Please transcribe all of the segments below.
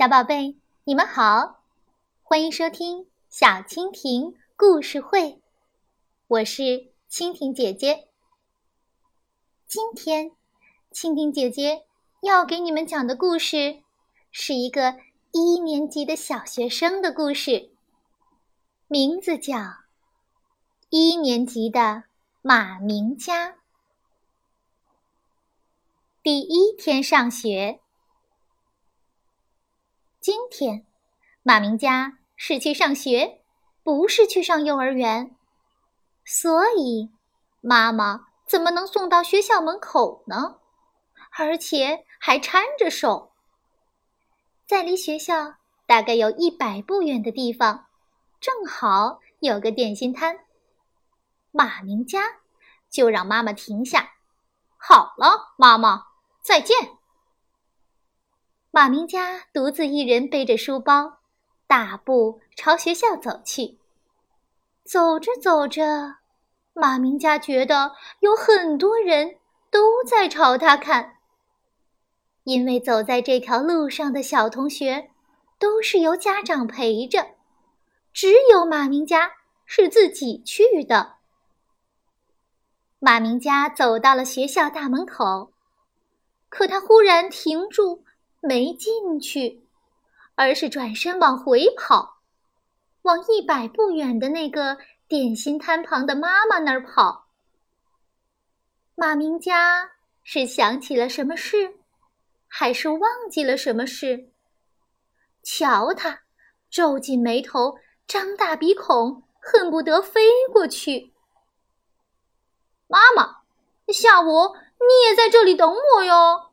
小宝贝，你们好，欢迎收听小蜻蜓故事会，我是蜻蜓姐姐。今天，蜻蜓姐姐要给你们讲的故事，是一个一年级的小学生的故事，名字叫《一年级的马明佳》。第一天上学。今天，马明佳是去上学，不是去上幼儿园，所以妈妈怎么能送到学校门口呢？而且还搀着手。在离学校大概有一百步远的地方，正好有个点心摊。马明佳就让妈妈停下。好了，妈妈，再见。马明佳独自一人背着书包，大步朝学校走去。走着走着，马明佳觉得有很多人都在朝他看。因为走在这条路上的小同学都是由家长陪着，只有马明佳是自己去的。马明佳走到了学校大门口，可他忽然停住。没进去，而是转身往回跑，往一百步远的那个点心摊旁的妈妈那儿跑。马明家是想起了什么事，还是忘记了什么事？瞧他皱紧眉头，张大鼻孔，恨不得飞过去。妈妈，下午你也在这里等我哟。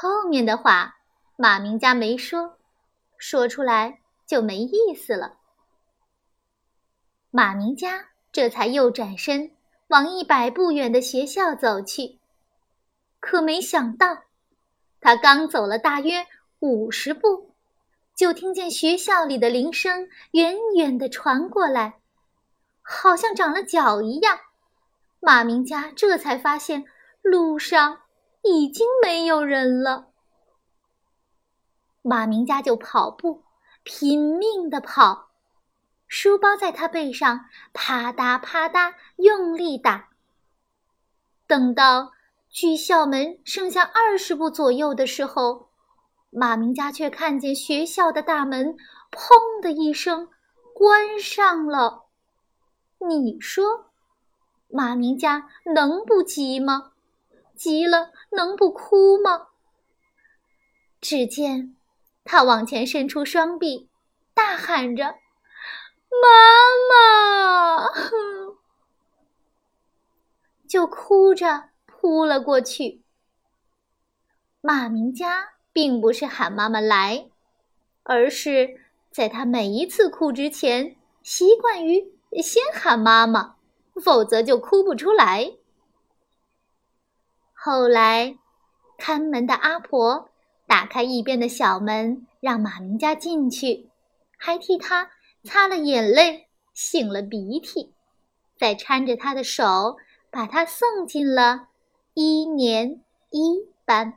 后面的话，马明家没说，说出来就没意思了。马明家这才又转身往一百步远的学校走去，可没想到，他刚走了大约五十步，就听见学校里的铃声远远的传过来，好像长了脚一样。马明家这才发现路上。已经没有人了，马明佳就跑步，拼命的跑，书包在他背上啪嗒啪嗒用力打。等到距校门剩下二十步左右的时候，马明佳却看见学校的大门“砰”的一声关上了。你说，马明佳能不急吗？急了。能不哭吗？只见他往前伸出双臂，大喊着：“妈妈！”就哭着扑了过去。马明佳并不是喊妈妈来，而是在他每一次哭之前，习惯于先喊妈妈，否则就哭不出来。后来，看门的阿婆打开一边的小门，让马明佳进去，还替他擦了眼泪、擤了鼻涕，再搀着他的手，把他送进了一年一班。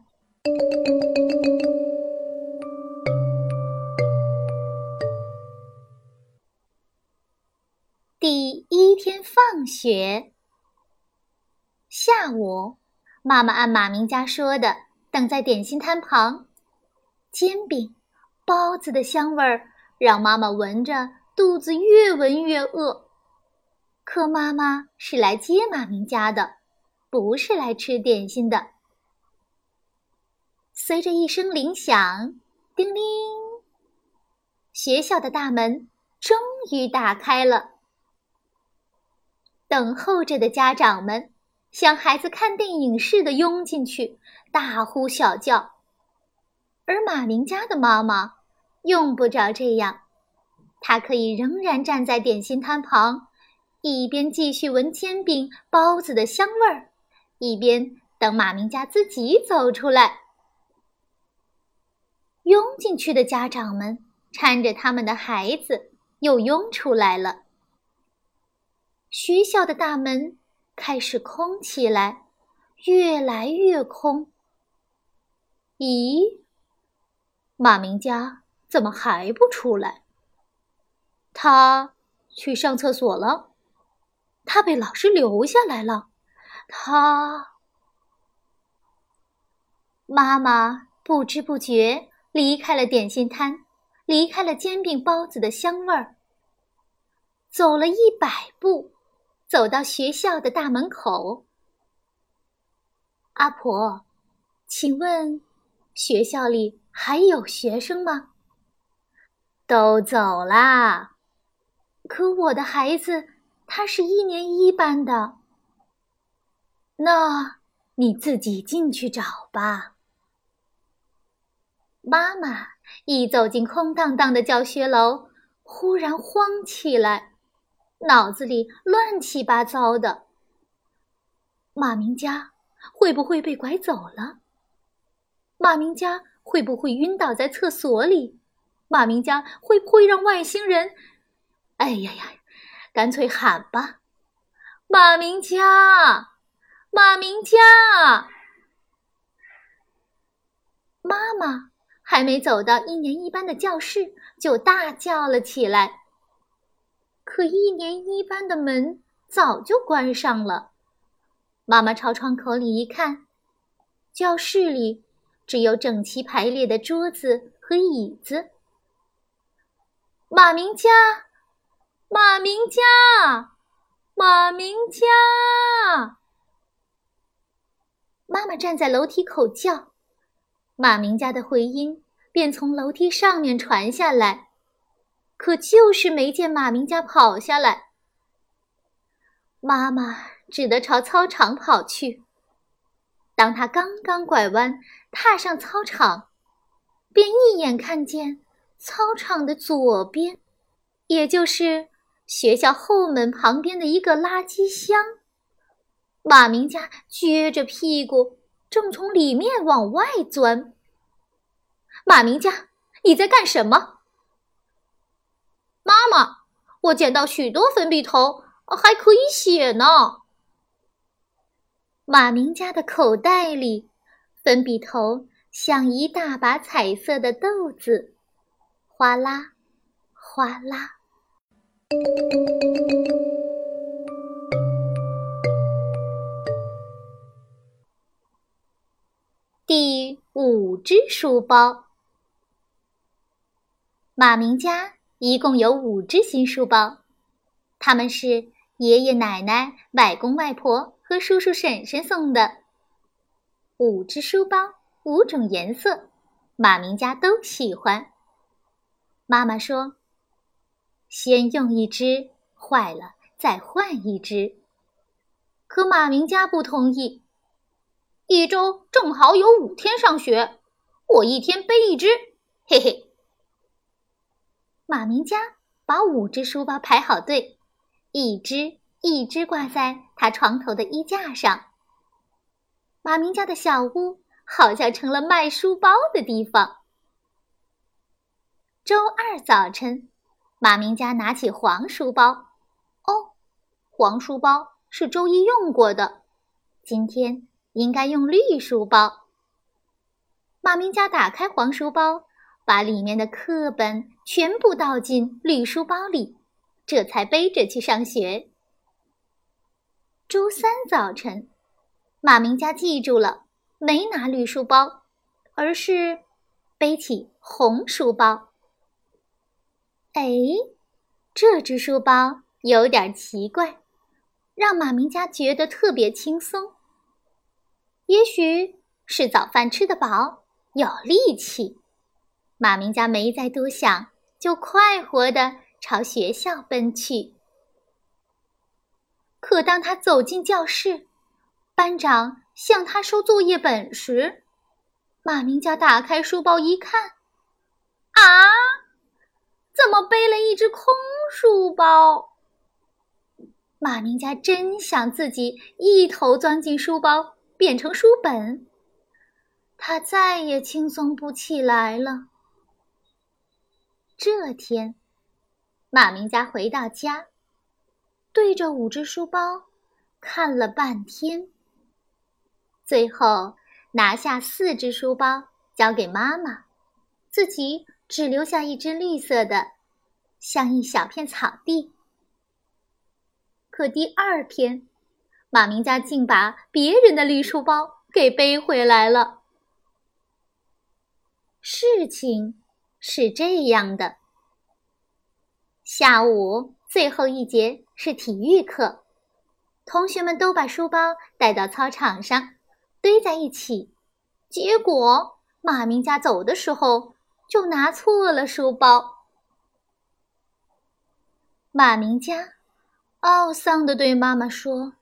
第一天放学，下午。妈妈按马明家说的，等在点心摊旁，煎饼、包子的香味儿让妈妈闻着肚子越闻越饿。可妈妈是来接马明家的，不是来吃点心的。随着一声铃响，叮铃，学校的大门终于打开了。等候着的家长们。像孩子看电影似的拥进去，大呼小叫。而马明家的妈妈用不着这样，她可以仍然站在点心摊旁，一边继续闻煎饼、包子的香味儿，一边等马明家自己走出来。拥进去的家长们搀着他们的孩子又拥出来了。学校的大门。开始空起来，越来越空。咦，马明家怎么还不出来？他去上厕所了，他被老师留下来了。他妈妈不知不觉离开了点心摊，离开了煎饼包子的香味儿。走了一百步，走到学校的大门口。阿婆，请问学校里还有学生吗？都走啦。可我的孩子，他是一年一班的。那你自己进去找吧。妈妈一走进空荡荡的教学楼，忽然慌起来，脑子里乱七八糟的。马明佳会不会被拐走了？马明佳会不会晕倒在厕所里？马明佳会不会让外星人……哎呀呀，干脆喊吧，马明佳！马明佳，妈妈还没走到一年一班的教室，就大叫了起来。可一年一班的门早就关上了。妈妈朝窗口里一看，教室里只有整齐排列的桌子和椅子。马明佳，马明佳，马明佳。妈妈站在楼梯口叫，马明家的回音便从楼梯上面传下来，可就是没见马明家跑下来。妈妈只得朝操场跑去。当他刚刚拐弯踏上操场，便一眼看见操场的左边，也就是学校后门旁边的一个垃圾箱。马明家撅着屁股，正从里面往外钻。马明家，你在干什么？妈妈，我捡到许多粉笔头，还可以写呢。马明家的口袋里，粉笔头像一大把彩色的豆子，哗啦，哗啦。第五只书包，马明家一共有五只新书包，他们是爷爷奶奶、外公外婆和叔叔婶婶送的。五只书包，五种颜色，马明家都喜欢。妈妈说：“先用一只，坏了再换一只。”可马明家不同意。一周正好有五天上学，我一天背一只，嘿嘿。马明佳把五只书包排好队，一只一只挂在他床头的衣架上。马明家的小屋好像成了卖书包的地方。周二早晨，马明家拿起黄书包，哦，黄书包是周一用过的，今天。应该用绿书包。马明家打开黄书包，把里面的课本全部倒进绿书包里，这才背着去上学。周三早晨，马明佳记住了，没拿绿书包，而是背起红书包。哎，这只书包有点奇怪，让马明佳觉得特别轻松。也许是早饭吃得饱，有力气。马明家没再多想，就快活地朝学校奔去。可当他走进教室，班长向他收作业本时，马明家打开书包一看，啊，怎么背了一只空书包？马明家真想自己一头钻进书包。变成书本，他再也轻松不起来了。这天，马明佳回到家，对着五只书包看了半天，最后拿下四只书包交给妈妈，自己只留下一只绿色的，像一小片草地。可第二天，马明家竟把别人的绿书包给背回来了。事情是这样的：下午最后一节是体育课，同学们都把书包带到操场上，堆在一起。结果马明家走的时候就拿错了书包。马明家。懊丧地对妈妈说：“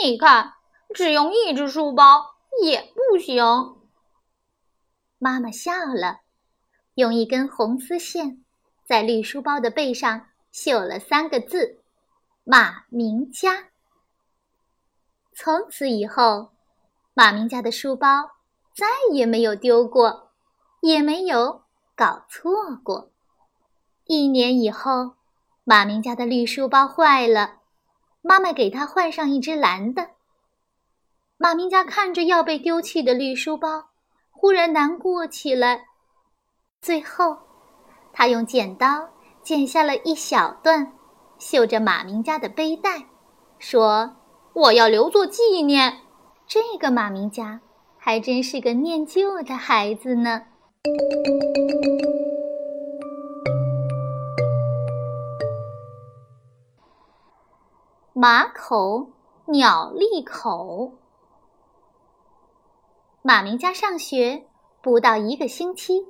你看，只用一只书包也不行。”妈妈笑了，用一根红丝线在绿书包的背上绣了三个字：“马明家。”从此以后，马明家的书包再也没有丢过，也没有搞错过。一年以后。马明家的绿书包坏了，妈妈给他换上一只蓝的。马明家看着要被丢弃的绿书包，忽然难过起来。最后，他用剪刀剪下了一小段，绣着马明家的背带，说：“我要留作纪念。”这个马明家还真是个念旧的孩子呢。马口鸟立口。马明家上学不到一个星期，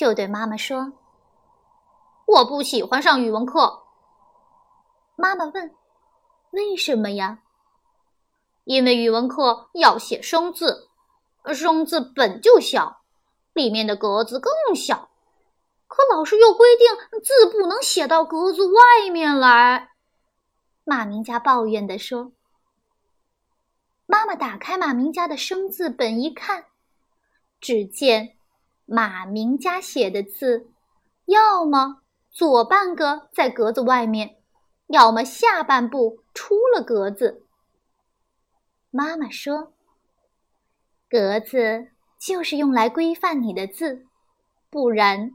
就对妈妈说：“我不喜欢上语文课。”妈妈问：“为什么呀？”“因为语文课要写生字，生字本就小，里面的格子更小，可老师又规定字不能写到格子外面来。”马明家抱怨地说：“妈妈打开马明家的生字本一看，只见马明家写的字，要么左半个在格子外面，要么下半部出了格子。”妈妈说：“格子就是用来规范你的字，不然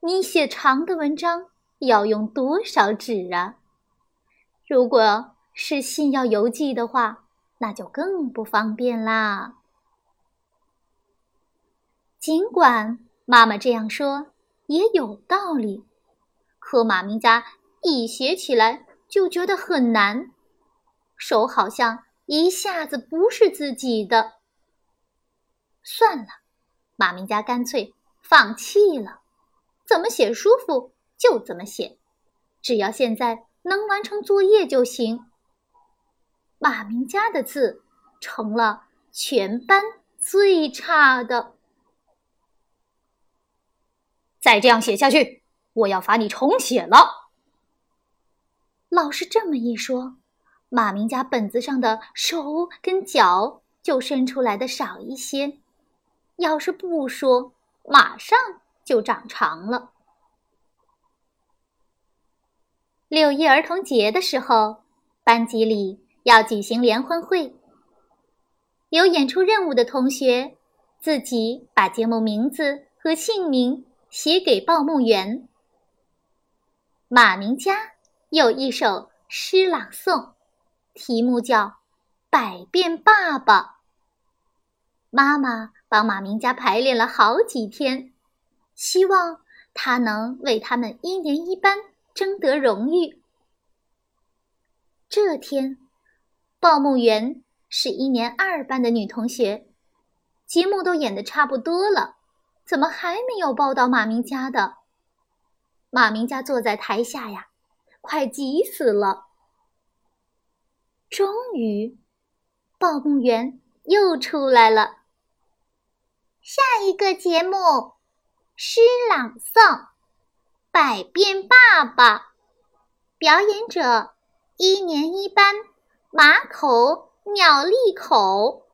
你写长的文章要用多少纸啊？”如果是信要邮寄的话，那就更不方便啦。尽管妈妈这样说也有道理，可马明家一写起来就觉得很难，手好像一下子不是自己的。算了，马明家干脆放弃了，怎么写舒服就怎么写，只要现在。能完成作业就行。马明家的字成了全班最差的。再这样写下去，我要罚你重写了。老师这么一说，马明家本子上的手跟脚就伸出来的少一些；要是不说，马上就长长了。六一儿童节的时候，班级里要举行联欢会。有演出任务的同学，自己把节目名字和姓名写给报幕员。马明家有一首诗朗诵，题目叫《百变爸爸》。妈妈帮马明家排练了好几天，希望他能为他们一年一班。争得荣誉。这天，报幕员是一年二班的女同学，节目都演的差不多了，怎么还没有报到马明家的？马明家坐在台下呀，快急死了。终于，报幕员又出来了。下一个节目，诗朗诵。百变爸爸，表演者一年一班马口鸟立口。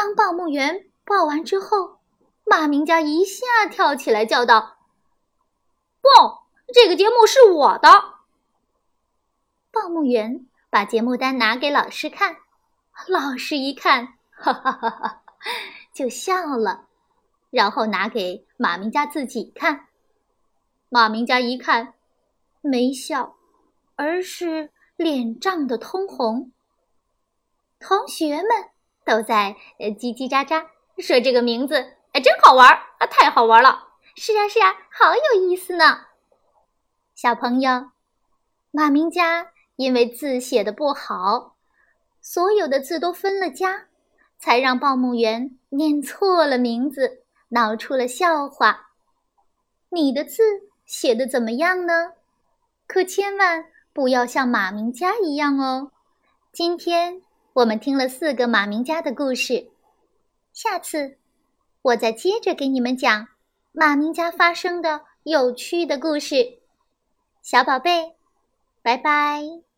当报幕员报完之后，马明家一下跳起来叫道：“不，这个节目是我的！”报幕员把节目单拿给老师看，老师一看，哈哈哈哈，就笑了，然后拿给马明家自己看。马明家一看，没笑，而是脸涨得通红。同学们都在呃叽叽喳喳说这个名字哎真好玩啊，太好玩了！是啊是啊，好有意思呢。小朋友，马明家因为字写的不好，所有的字都分了家，才让报幕员念错了名字，闹出了笑话。你的字写的怎么样呢？可千万不要像马明家一样哦。今天我们听了四个马明家的故事，下次我再接着给你们讲马明家发生的有趣的故事。小宝贝，拜拜。